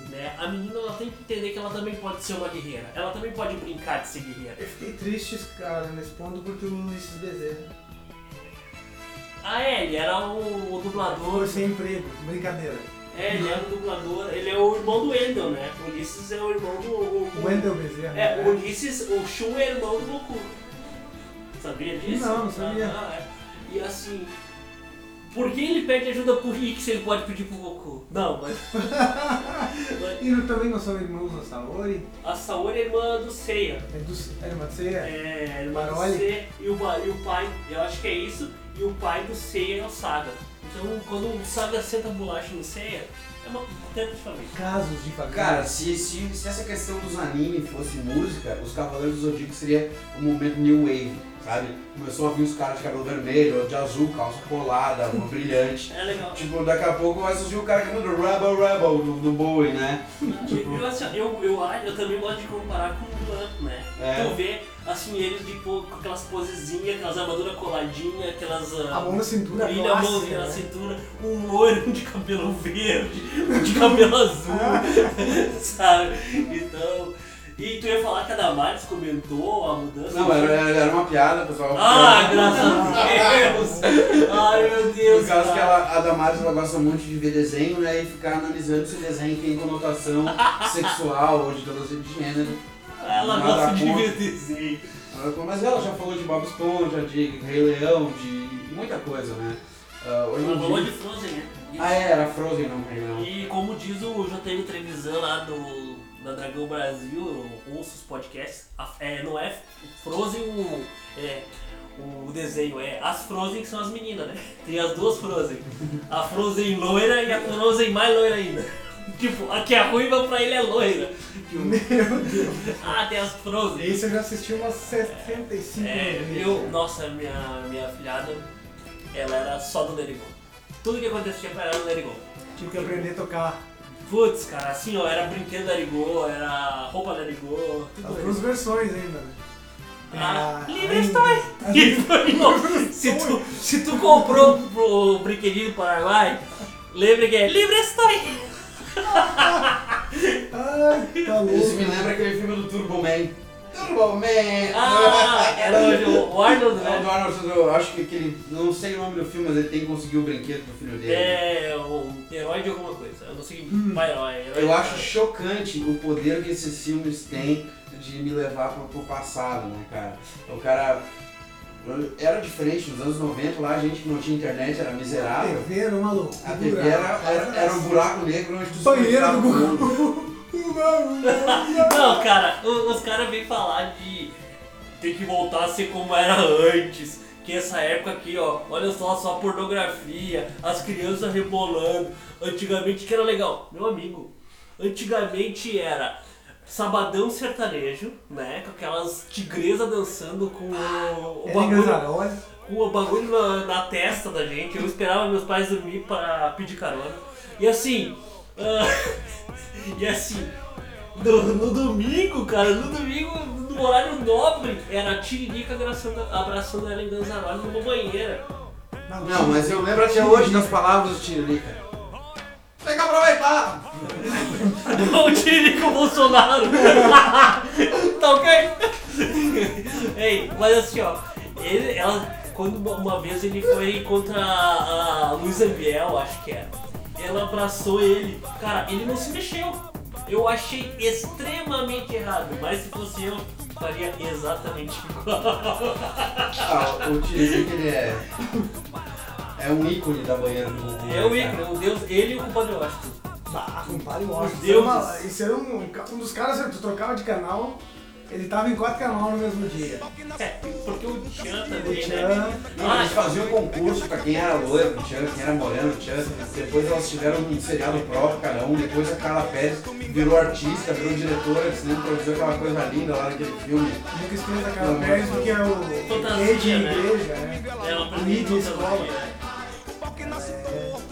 Né? A menina ela tem que entender que ela também pode ser uma guerreira. Ela também pode brincar de ser guerreira. Eu fiquei triste, cara, nesse ponto porque o Ulisses Bezerra Ah, é, ele era o, o dublador. foi sem emprego. Brincadeira. É, ele era o dublador. Ele é o irmão do Wendell, né? O Ulisses é o irmão do. O, o- Wendell Bezerra. É, né? o Ulisses, o Shun é irmão do Goku. Sabia disso? Não, não sabia. Ah, é. E assim. Por que ele pede ajuda pro Rick se ele pode pedir pro Goku? Não, mas. mas *laughs* E não- também não são irmãos da Saori? a Saori é irmã do Seiya. É do é irmã de Seiya? É, irmã do Baroli? Seiya e o, ba- e o pai, eu acho que é isso, e o pai do Seiya é o Saga. Então quando o Saga senta a bolacha no Seiya, É uma tempo de família. Casos de família. Cara, se, se, se essa questão dos animes fosse música, os Cavaleiros do Zodíaco seria o momento New Wave, sabe? Começou a vir os caras de cabelo vermelho, de azul, calça colada, uma *laughs* brilhante. É legal. Tipo, daqui a pouco vai surgir o cara que manda Rebel Rebel do, do Bowie, né? Eu, assim, eu, eu, eu também gosto de comparar com o Lamp, né? É. Tu vê, assim, eles tipo, com aquelas posezinhas, aquelas armaduras coladinhas, aquelas... A mão na cintura Brilha a mão clássica, na né? cintura, um loiro, de cabelo verde, um *laughs* de cabelo azul, *laughs* sabe? Então... E tu ia falar que a Damares comentou a mudança? Não, era, era uma piada, pessoal. Ah, graças a Deus! Ai, meu Deus! Por causa que ela, a Damares ela gosta muito de ver desenho, né? E ficar analisando se o desenho tem conotação *laughs* sexual ou de ideologia de gênero. Ela gosta de ver desenho. Mas ela já falou de Bob Esponja, de Rei Leão, de muita coisa, né? Ah, hoje em falou de Frozen, né? Ah, é, era Frozen, não Rei Leão. E como diz o JTM Trevisan lá do, da Dragão Brasil, ouço os podcasts, é, não é Frozen o, é, o desenho, é as Frozen que são as meninas, né? Tem as duas Frozen. A Frozen loira e a Frozen mais loira ainda. Tipo, a que é ruiva pra ele é loira. Tipo, Meu Deus. ah, tem as Frozen. Esse eu já assisti umas 65 É, vezes. eu, nossa, minha, minha filhada, ela era só do Let It Go. Tudo que acontecia pra ela era do Let It Go. Tive que aprender a tocar Putz, cara, assim, ó, era brinquedo It Go, era roupa It Go, tudo as duas versões ainda, né? Ah, É, livre estou! *laughs* *laughs* Se tu, se tu comprou o brinquedinho do Paraguai, lembre que é livre estou! *laughs* Ai, tá Isso louco. me lembra aquele filme do Turbo Man. Turbo Man! Ah, era o, o Arnold, Não, do né? Arnold, eu acho que aquele. Não sei o nome do filme, mas ele tem que conseguir o brinquedo pro filho dele. É o herói de alguma coisa. Eu não sei qual herói. herói Eu acho chocante o poder que esses filmes têm de me levar pro, pro passado, né, cara? O cara. Era diferente, nos anos 90 lá a gente que não tinha internet, era A miserável. TV era uma loucura. A TV era, era, era um buraco negro onde tu se Banheiro do o mundo. *laughs* Não, cara, os caras vêm falar de ter que voltar a ser como era antes. Que essa época aqui, ó, olha só, só pornografia, as crianças rebolando. Antigamente que era legal. Meu amigo, antigamente era sabadão sertanejo, né? Com aquelas tigresas dançando com o, o bagulho, com o bagulho na, na testa da gente. Eu esperava meus pais dormir para pedir carona. E assim. ah, *laughs* e assim. No, no domingo, cara, no domingo, no horário nobre, era a Tiririca abraçando, abraçando ela em Ganzaroli numa banheira. Não, mas eu lembro até hoje das palavras do Tiririca. Tem que aproveitar! *laughs* o Tiririca Bolsonaro! *laughs* tá ok? Ei, mas assim, ó, ele, ela, quando uma- uma vez ele foi contra a, a Luísa Biel, acho que era, ela abraçou ele, cara, ele não se mexeu. Eu achei extremamente errado, mas se fosse eu, faria exatamente igual. Ah, o Tiririca ele é. É um ícone da banheira do Gugu. É o né, ícone, o Deus, ele e o compadre Washington. Ah, compadre Washington. Deus. Isso era, uma- isso era um, um dos caras, tu trocava de canal, ele tava em quatro canais no mesmo dia. É, porque o Tchan O também, Tchan, né? Não, Ah, eles faziam concurso pra quem era loiro, Tchan, quem era moreno, Tchan. Depois elas tiveram um seriado próprio, cada um. Depois a Carla Pérez virou artista, virou diretora de cinema, produziu aquela coisa linda lá naquele filme. Nunca esqueça da Carla Pérez, porque é o rei de né? igreja, né? Ela pra mim Mídia, não escola.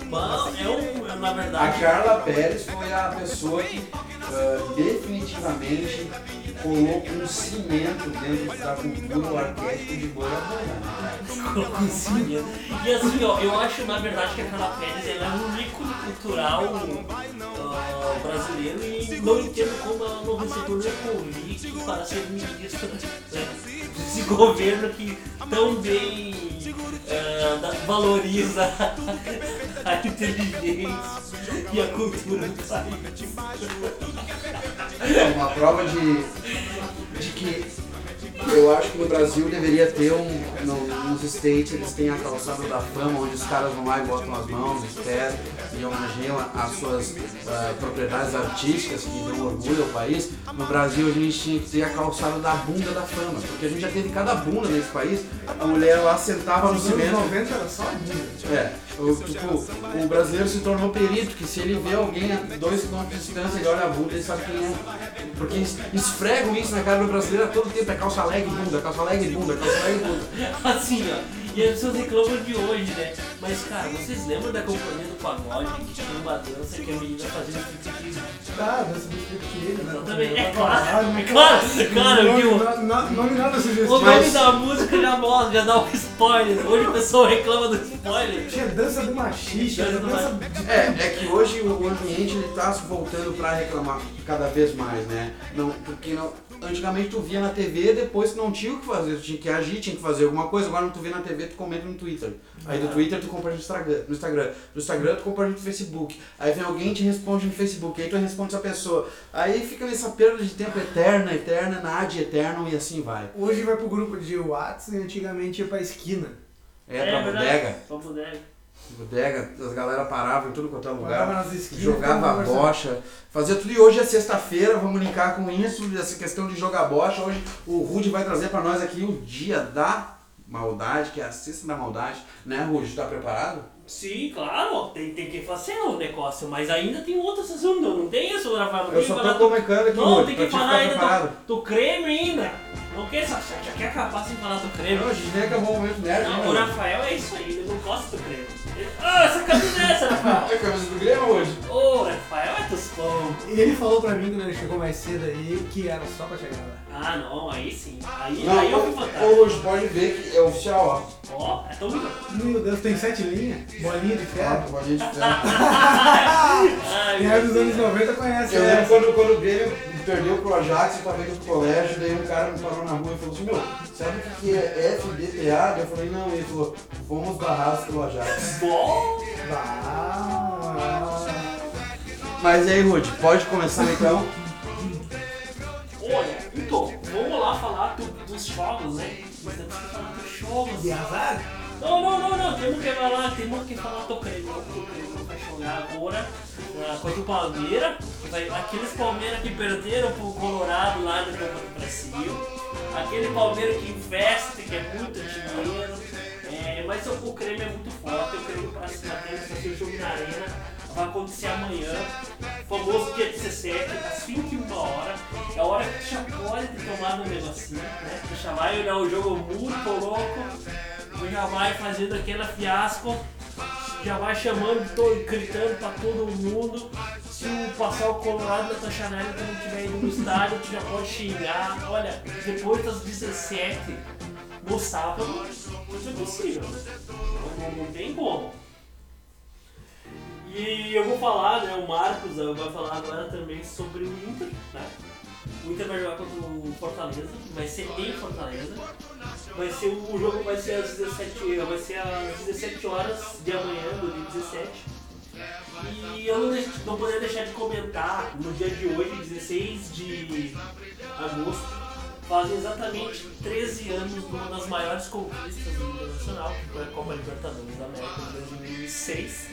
Mas é um, na A verdade, Carla Pérez foi a pessoa que ah, definitivamente colocou um cimento dentro da cultura, o arquétipo de boi né? E assim, ó, eu acho na verdade que a Carla Pérez ela é um ícone cultural ah, brasileiro e não entendo como ela não recebeu nenhum convite para ser ministra né, desse governo que tão bem da- valoriza a inteligência e a cultura do país. É uma prova de, de que eu acho que no Brasil deveria ter um. No, nos States eles têm a calçada da fama, onde os caras vão lá e botam as mãos, esperam e homenageiam as suas ah, propriedades artísticas que dão orgulho ao país. No Brasil a gente tinha que ter a calçada da bunda da fama, porque a gente já teve cada bunda nesse país. A mulher lá sentava no cimento. 90 era só a bunda. É, O, tipo, o brasileiro se tornou perito, que se ele vê alguém a dois quilômetros de distância, ele olha a bunda, ele sabe quem é. Porque es- esfregam isso na cara do brasileiro a todo tempo, é calça leg e bunda, calça leg e bunda, calça leg e bunda. Assim, ó. E as pessoas reclamam de hoje, né? Mas, cara, vocês lembram da companhia do pagode que tinha uma dança que a menina fazia striptease? Tá, dança do striptease, né? Exatamente. É Tá claro, é claro, claro, nome, viu? Nome nada O sugestivo. nome da música já mostra, já dá um spoiler. Hoje o pessoal reclama do spoiler. Tinha dança do machixe, Dança É, é que hoje o ambiente ele tá voltando pra reclamar cada vez mais, né? Não, porque não, antigamente tu via na TV, depois tu não tinha o que fazer, tu tinha que agir, tinha que fazer alguma coisa, agora tu vê na TV, tu comenta no Twitter. Aí do Twitter tu compartilha no Instagram, no Instagram, do Instagram tu compartilha no Facebook. Aí vem alguém e te responde no Facebook, aí tu responde essa pessoa. Aí fica nessa perda de tempo eterna, eterna, na ad eterno e assim vai. Hoje vai pro grupo de WhatsApp e antigamente ia pra esquina. É, pra verdade. bodega, Pra bodega. Bodega, as galera paravam em tudo quanto é lugar. Parava nas esquinas. Jogava bocha, fazia tudo. E hoje é sexta-feira, vamos linkar com isso, essa questão de jogar bocha. Hoje o Rude vai trazer pra nós aqui o dia da maldade, que é a sexta da maldade. Né, Rude? Tá preparado? Sim, claro, tem, tem que fazer o negócio, mas ainda tem outro assunto, não tem isso, Rafael? Não Eu só tô comunicando aqui, Não, tem que falar ainda preparado. do, do creme ainda. Não quer, só, já quer acabar sem falar do creme. Não, a gente nem acabou o momento nerd, Não, né? o? Rafael é isso aí, ele não gosta do creme. Ah, essa camisa é essa, Rafael? É a camisa do Grêmio hoje. Ô, Rafael é toscão. E ele falou pra mim quando ele chegou mais cedo aí que era só pra chegar lá. Ah, não, aí sim. Aí, Não, aí eu fui fantástico. Rude, pode ver que é oficial, Ó, é tão lindo. Meu Deus, tem sete linhas, bolinha de ó. Ó, ferro. pode gente ver. Ai, Quem é dos anos Deus. 90 conhece Eu lembro quando, quando o Grêmio perdeu pro Ajax, eu tava indo pro colégio, daí um cara me parou na rua e falou assim, meu, sabe o que é FDPA? Daí Eu falei, não, ele falou, fomos barrados pelo Ajax. Bom, Ah, Mas aí, Rude, pode começar então? olha, então, vamos lá falar do- dos jogos, né? Temos que falar dos jogos. de azar? Não, não, não, não, temos que falar, temos que falar do Creme. Agora ah, contra o Palmeiras. Aqueles Palmeiras que perderam pro Colorado lá no Copa do Brasil. Aquele Palmeiras que investe, que é muito dinheiro. É, mas o, Creme é muito forte, o Creme pra cima dele, vai ser o jogo na arena. Vai acontecer amanhã, famoso dia 17, às 21 horas. É a hora que já pode tomado um negocinho, né? Tu já vai olhar o jogo muito louco. Já vai fazendo aquele fiasco, já vai chamando, todo, gritando pra todo mundo. Se o passar o Colorado da tua chanela e tu não tiver ido no estádio, tu já pode xingar. Olha, depois das 17, no sábado, isso é possível. Não, não, não tem como. E eu vou falar, né, o Marcos vai falar agora também sobre o Inter, né? O Inter vai jogar contra o Fortaleza, vai ser em Fortaleza. Vai ser o, jogo vai ser às 17, vai ser às 17 horas de amanhã, do dia 17. E eu não, deix- não poderia deixar de comentar no dia de hoje, 16 de agosto, fazem exatamente 13 anos de uma das maiores conquistas do Internacional, que foi a Copa Libertadores da América de 2006,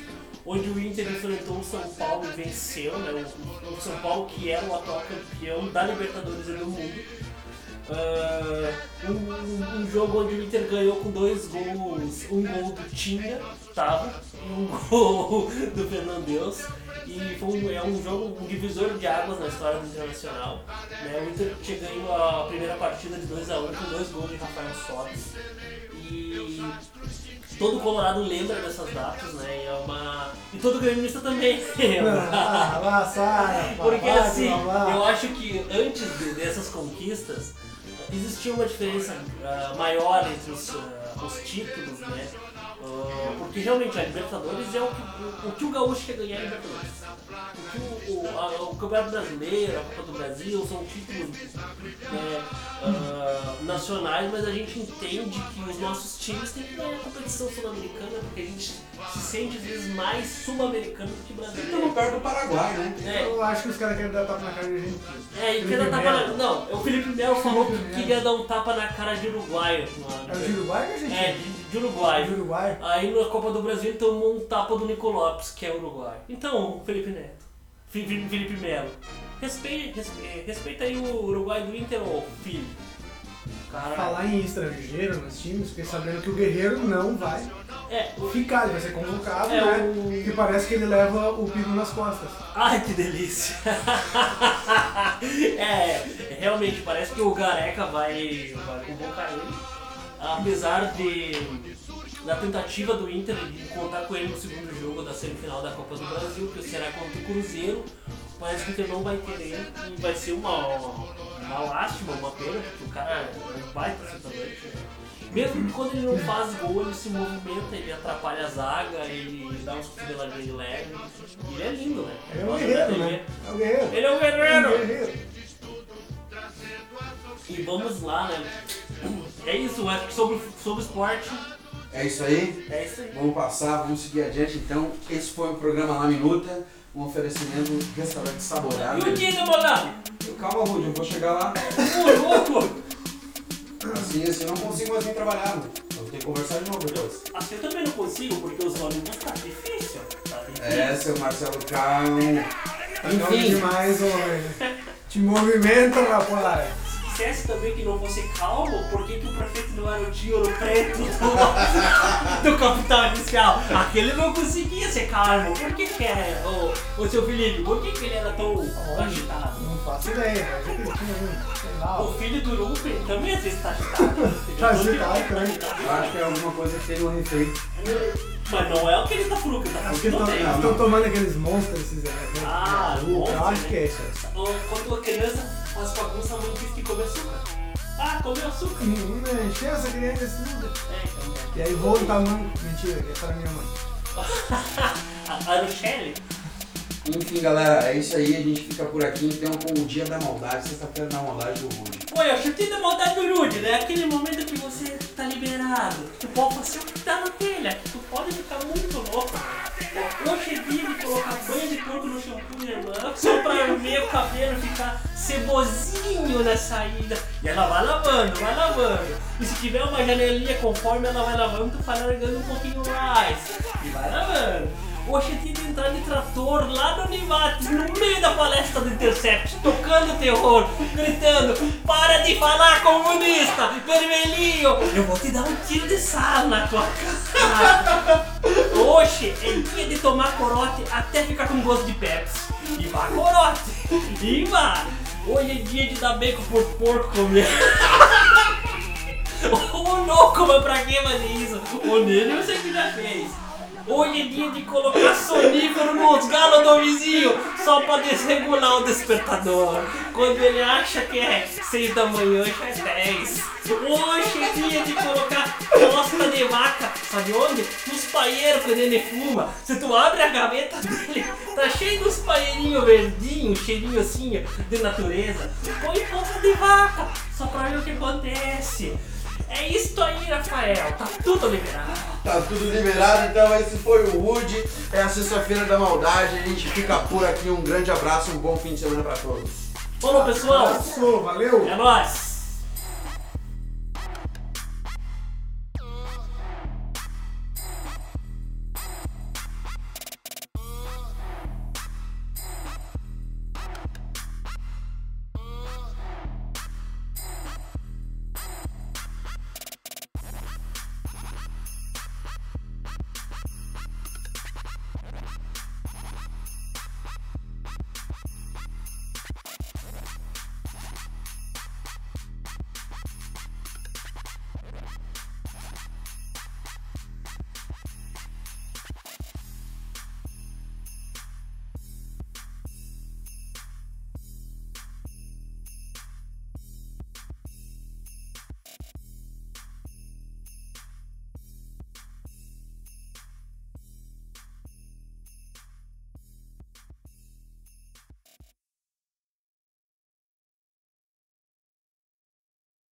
onde o Inter enfrentou o São Paulo e venceu, né, o, o São Paulo que era o atual campeão da Libertadores e do mundo. Ah, um, um- um jogo onde o Inter ganhou com dois gols, um gol do Tinga, tava, e um *laughs* gol do Fernandes. E foi um, é um jogo, um divisor de águas na história do Internacional. Né? O Inter tinha ganho a primeira partida de 2x1 com dois gols de Rafael Sobis. E todo Colorado lembra dessas datas, né? E é uma. E todo gremista também *laughs* lembra. Ah, Porque assim, eu acho que antes de- dessas conquistas, existia uma diferença ah, maior entre os, ah, os títulos, né? Ah, porque realmente a Libertadores é o que o, o, que o Gaúcho quer ganhar a Libertadores. O, que o, o, a- o Campeonato Brasileiro, a Copa do Brasil são títulos né, ah, nacionais, mas a gente entende que os nossos times têm que ganhar a competição sul-americana, porque a gente se sente às vezes mais sul-americano do que brasileiro. Estamos perto do Paraguai, né? É, Eu acho que os caras querem dar tapa na cara de gente. é, e queria dar tapa na... Não, o Felipe Melo falou que Felipe queria dar um tapa na cara de uruguaio. É o de Uruguai ou Argentina? É, de, de É uruguaio. de Uruguai. Aí na Copa do Brasil ele tomou um tapa do Nico Lopes, que é uruguai. Então, Felipe Neto. Fi- Fi- Felipe Melo. Respeita, respeita, respeita aí o Uruguai do Inter, ô filho. Cara, Falar em estrangeiro nos times, fiquei sabendo que o Guerreiro não vai é, o- ficar, ele vai ser convocado, É, né? o- E parece que ele leva o pico nas costas. Ai, que delícia! *laughs* é, realmente, parece que o Gareca vai, vai convocar ele. Apesar de da tentativa do Inter de contar com ele no segundo jogo da semifinal da Copa do Brasil, que será contra o Cruzeiro, parece que o Inter não vai ele e vai ser uma, uma lástima, uma pena, porque o cara é um baita centroavante. né? Mesmo que quando ele não faz gol, ele se movimenta, ele atrapalha a zaga, ele dá uns cotoveladinhos de leve. E ele é lindo, né? Ele é um guerreiro, né? É o Guerreiro. Ele é um É um guerreiro! guerreiro. E vamos lá, né? É isso, acho que sobre, sobre esporte, É isso aí. é isso aí. Vamos passar, vamos seguir adiante então. Esse foi o programa La Minuta, um oferecimento do restaurante Saborado. E o da bolada? Calma, Rudy, eu vou chegar lá. Ô, louco! Assim, assim eu não consigo mais vir trabalhar. Eu tenho que conversar de novo depois. Assim eu também não consigo, porque os ônibus tá difícil. Tá difícil. É, seu Marcelo Calmo. Calma Enfim, demais, homem. Te movimenta, rapaz. Se dissesse também que não vou ser calmo, por que, o prefeito não era o tio Ouro Preto do, *laughs* do capital inicial? Aquele não conseguia ser calmo. Por que, que é, ô, ô seu Felipe, por que, que ele era tão agitado? Não faço ideia, mas eu que tinha um, sei lá, O filho do Lupe também às vezes tá agitado. *laughs* Tá agitado também. Eu acho que é alguma coisa que tem no refém. Mas não é o que ele tá ele tá Acho falando que que não tem. estão tomando aqueles monstros, esses. Ah, Eu monstro, acho né? que é isso. Quando a criança faz bagunça, a mãe diz que come açúcar. Ah, comeu açúcar. Hum, encheu essa criança assim. É, então. E aí volta a mãe. Mentira, essa era minha mãe. *laughs* A Rochelle? Enfim, galera, é isso aí. A gente fica por aqui então com o Dia da Maldade, sexta-feira da maldade do Rude. Oi, eu chutei da maldade do Rude, né? Aquele momento que você tá liberado. Tu pode fazer o que tá na telha. Tu pode ficar muito louco. De colocar banho de porco no shampoo, minha irmã. Só pra o meu cabelo ficar cebosinho na saída. E ela vai lavando, vai lavando. E se tiver uma janelinha conforme ela vai lavando, tu vai largando um pouquinho mais. E vai lavando. É dia de entrar de trator lá no Univates, no meio da palestra do Intercept, tocando terror, gritando: Para de falar, comunista! Vermelhinho! Eu vou te dar um tiro de sal na tua cara! Hoje é dia de tomar corote até ficar com gosto de Pepsi. E vá corote! E vá! Hoje é dia de dar bacon por porco comer. *laughs* Ô louco, mas pra que fazer isso? O nele eu sei que já fez. Hoje é dia de colocar sonífero nos galos do vizinho só pra desregular o despertador. Quando ele acha que é 6 da manhã, já é 10. Hoje é dia de colocar costa de vaca, sabe onde? Nos paieiros quando ele fuma. Se tu abre a gaveta dele, tá cheio dos paieirinhos verdinhos, cheirinho assim de natureza. Põe costa de vaca, só pra ver o que acontece. É isso aí, Rafael. Tá tudo liberado. Tá tudo liberado, então esse foi o Rude. É a sexta-feira da maldade. A gente fica por aqui. Um grande abraço, um bom fim de semana pra todos. Falou, pessoal. Abraço, valeu! É nóis.